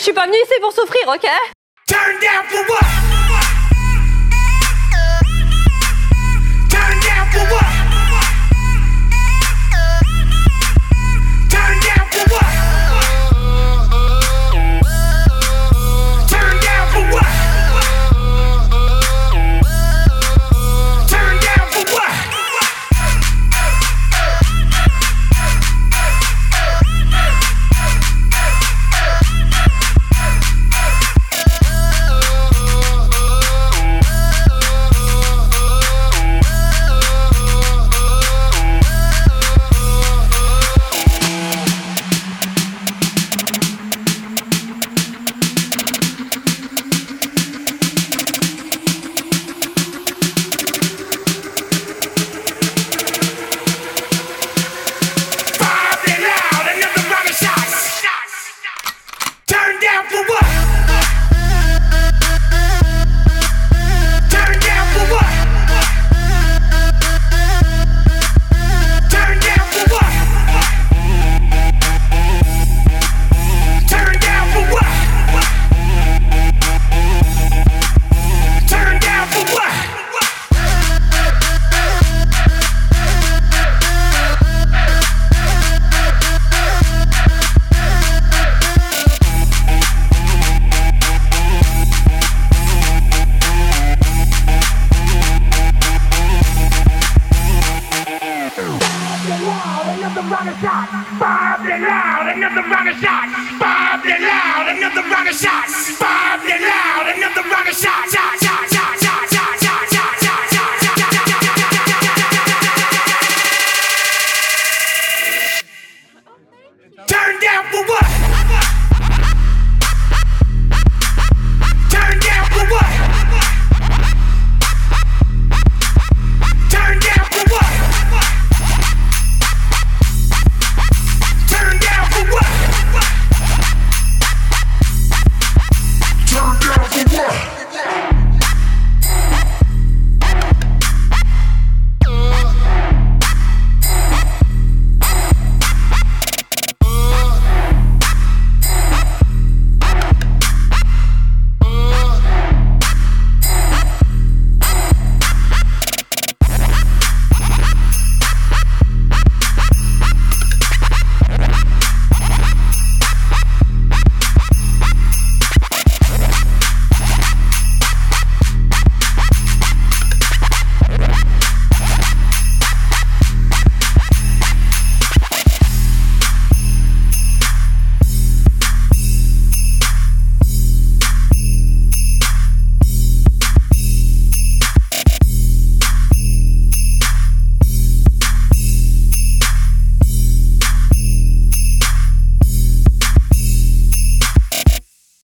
Je suis pas venue ici pour souffrir, ok? Turn down for what? Bob it loud, another round of shots. Bob it loud, another round of shots. Bob it loud, another round of shots.